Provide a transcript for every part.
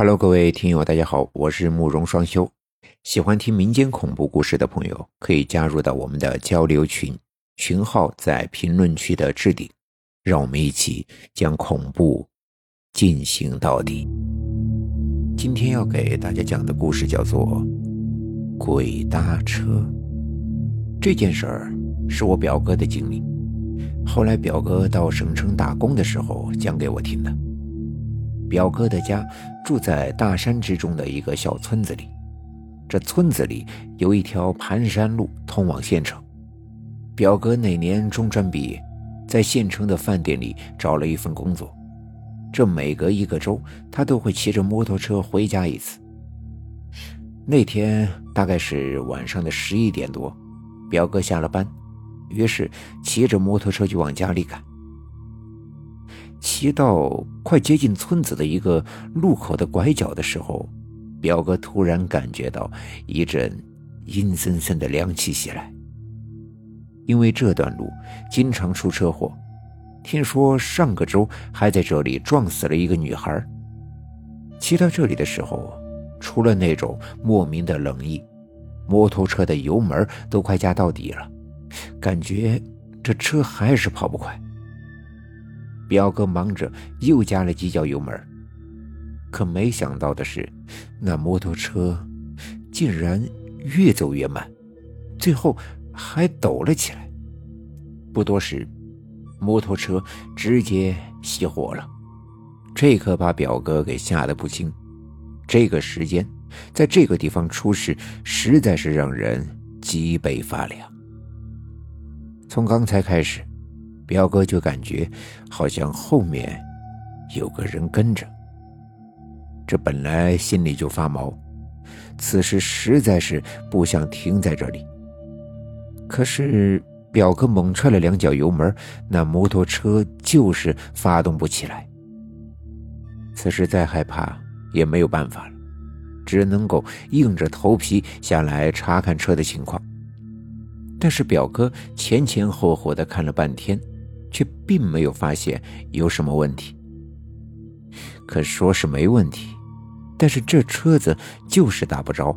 Hello，各位听友，大家好，我是慕容双修。喜欢听民间恐怖故事的朋友，可以加入到我们的交流群，群号在评论区的置顶。让我们一起将恐怖进行到底。今天要给大家讲的故事叫做《鬼搭车》。这件事儿是我表哥的经历，后来表哥到省城打工的时候讲给我听的。表哥的家住在大山之中的一个小村子里，这村子里有一条盘山路通往县城。表哥那年中专毕业，在县城的饭店里找了一份工作。这每隔一个周，他都会骑着摩托车回家一次。那天大概是晚上的十一点多，表哥下了班，于是骑着摩托车就往家里赶。骑到快接近村子的一个路口的拐角的时候，表哥突然感觉到一阵阴森森的凉气袭来。因为这段路经常出车祸，听说上个周还在这里撞死了一个女孩。骑到这里的时候，除了那种莫名的冷意，摩托车的油门都快加到底了，感觉这车还是跑不快。表哥忙着又加了几脚油门，可没想到的是，那摩托车竟然越走越慢，最后还抖了起来。不多时，摩托车直接熄火了，这可把表哥给吓得不轻。这个时间，在这个地方出事，实在是让人脊背发凉。从刚才开始。表哥就感觉好像后面有个人跟着，这本来心里就发毛，此时实在是不想停在这里。可是表哥猛踹了两脚油门，那摩托车就是发动不起来。此时再害怕也没有办法了，只能够硬着头皮下来查看车的情况。但是表哥前前后后的看了半天。却并没有发现有什么问题。可说是没问题，但是这车子就是打不着。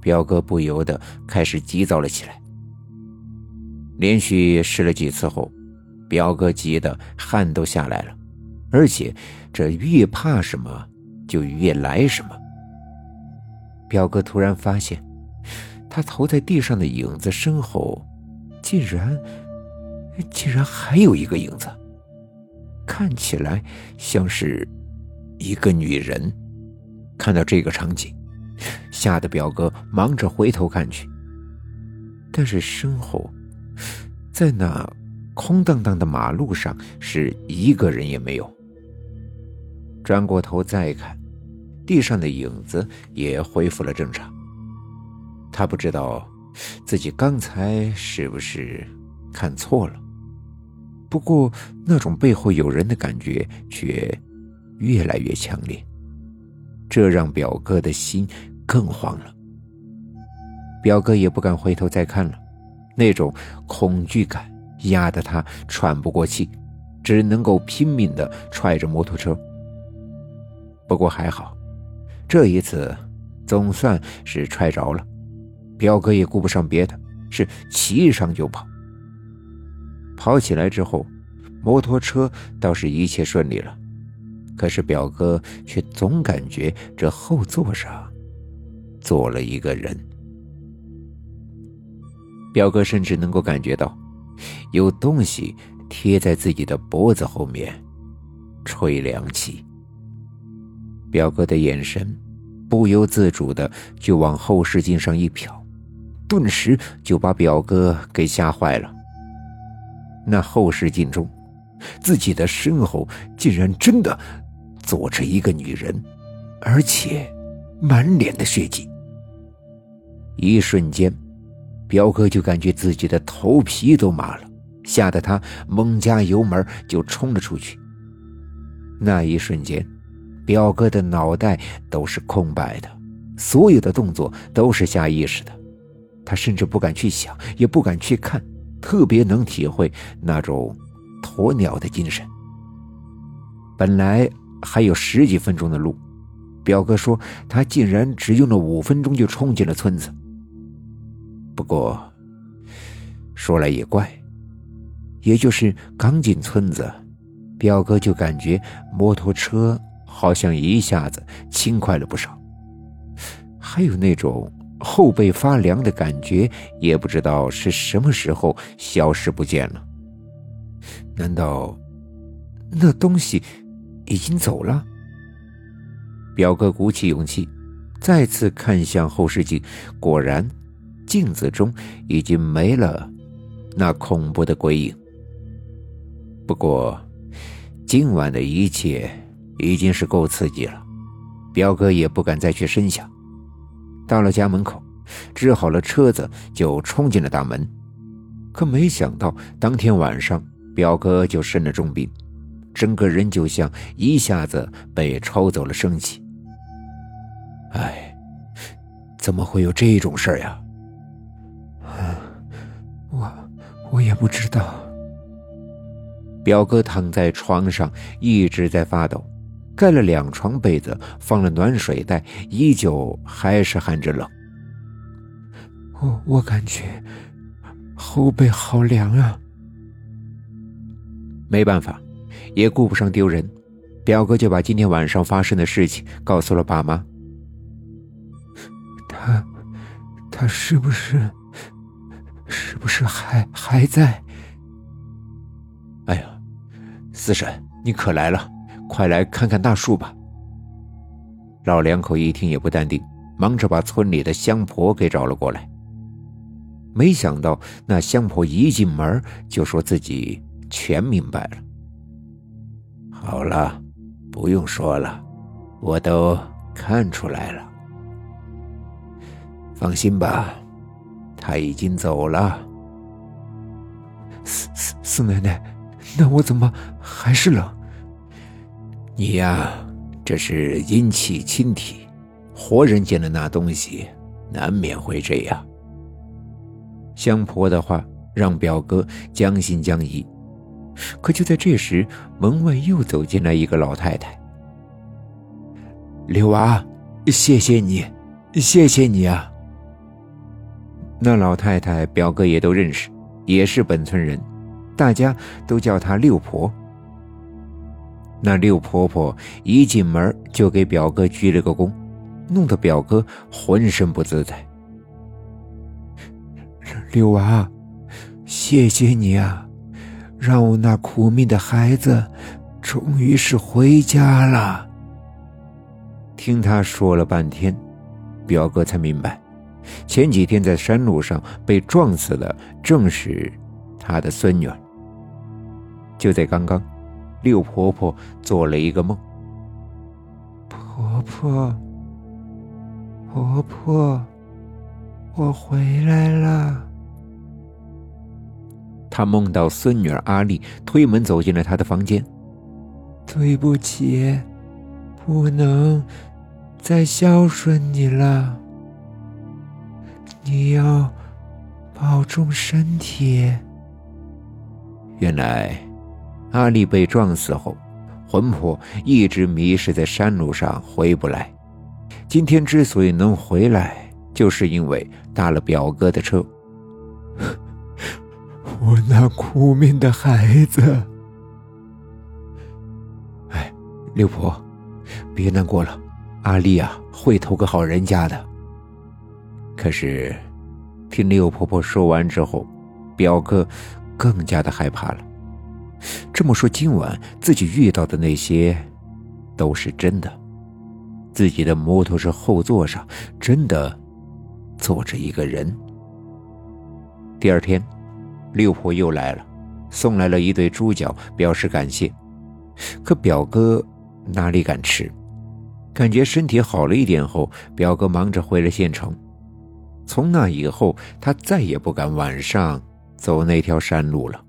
表哥不由得开始急躁了起来。连续试了几次后，表哥急得汗都下来了，而且这越怕什么就越来什么。表哥突然发现，他投在地上的影子身后，竟然……竟然还有一个影子，看起来像是一个女人。看到这个场景，吓得表哥忙着回头看去，但是身后，在那空荡荡的马路上是一个人也没有。转过头再看，地上的影子也恢复了正常。他不知道自己刚才是不是看错了。不过，那种背后有人的感觉却越来越强烈，这让表哥的心更慌了。表哥也不敢回头再看了，那种恐惧感压得他喘不过气，只能够拼命地踹着摩托车。不过还好，这一次总算是踹着了。表哥也顾不上别的，是骑上就跑。跑起来之后，摩托车倒是一切顺利了，可是表哥却总感觉这后座上坐了一个人。表哥甚至能够感觉到有东西贴在自己的脖子后面，吹凉气。表哥的眼神不由自主的就往后视镜上一瞟，顿时就把表哥给吓坏了。那后视镜中，自己的身后竟然真的坐着一个女人，而且满脸的血迹。一瞬间，表哥就感觉自己的头皮都麻了，吓得他猛加油门就冲了出去。那一瞬间，表哥的脑袋都是空白的，所有的动作都是下意识的，他甚至不敢去想，也不敢去看。特别能体会那种鸵鸟的精神。本来还有十几分钟的路，表哥说他竟然只用了五分钟就冲进了村子。不过说来也怪，也就是刚进村子，表哥就感觉摩托车好像一下子轻快了不少，还有那种后背发凉的感觉，也不知道是什么时候消失不见了。难道那东西已经走了？表哥鼓起勇气，再次看向后视镜，果然，镜子中已经没了那恐怖的鬼影。不过，今晚的一切已经是够刺激了，表哥也不敢再去深想。到了家门口，支好了车子，就冲进了大门。可没想到，当天晚上，表哥就生了重病，整个人就像一下子被抽走了生气。哎，怎么会有这种事儿呀？我我也不知道。表哥躺在床上一直在发抖，盖了两床被子，放了暖水袋，依旧还是喊着冷。我我感觉后背好凉啊！没办法，也顾不上丢人，表哥就把今天晚上发生的事情告诉了爸妈。他，他是不是，是不是还还在？哎呀，四婶，你可来了，快来看看大树吧。老两口一听也不淡定，忙着把村里的香婆给找了过来。没想到那香婆一进门就说自己全明白了。好了，不用说了，我都看出来了。放心吧，他已经走了。四四四奶奶，那我怎么还是冷？你呀，这是阴气侵体，活人见了那东西，难免会这样。香婆的话让表哥将信将疑，可就在这时，门外又走进来一个老太太。刘娃，谢谢你，谢谢你啊！那老太太，表哥也都认识，也是本村人，大家都叫她六婆。那六婆婆一进门就给表哥鞠了个躬，弄得表哥浑身不自在。六娃，谢谢你啊，让我那苦命的孩子终于是回家了。听他说了半天，表哥才明白。前几天在山路上被撞死的正是他的孙女儿。就在刚刚，六婆婆做了一个梦。婆婆，婆婆，我回来了。她梦到孙女儿阿丽推门走进了她的房间。对不起，不能再孝顺你了。你要保重身体。原来，阿丽被撞死后，魂魄一直迷失在山路上，回不来。今天之所以能回来，就是因为搭了表哥的车。我那苦命的孩子！哎，六婆，别难过了，阿丽啊，会投个好人家的。可是，听六婆婆说完之后，表哥更加的害怕了。这么说，今晚自己遇到的那些都是真的。自己的摩托车后座上真的坐着一个人。第二天，六婆又来了，送来了一对猪脚，表示感谢。可表哥哪里敢吃？感觉身体好了一点后，表哥忙着回了县城。从那以后，他再也不敢晚上走那条山路了。